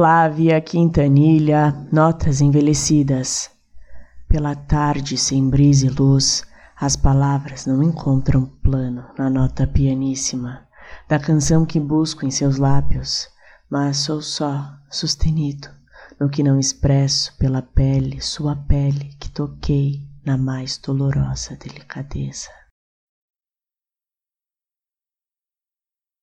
Flávia Quintanilha, notas envelhecidas. Pela tarde sem brisa e luz, as palavras não encontram plano na nota pianíssima da canção que busco em seus lábios, mas sou só sustenido no que não expresso pela pele, sua pele que toquei na mais dolorosa delicadeza.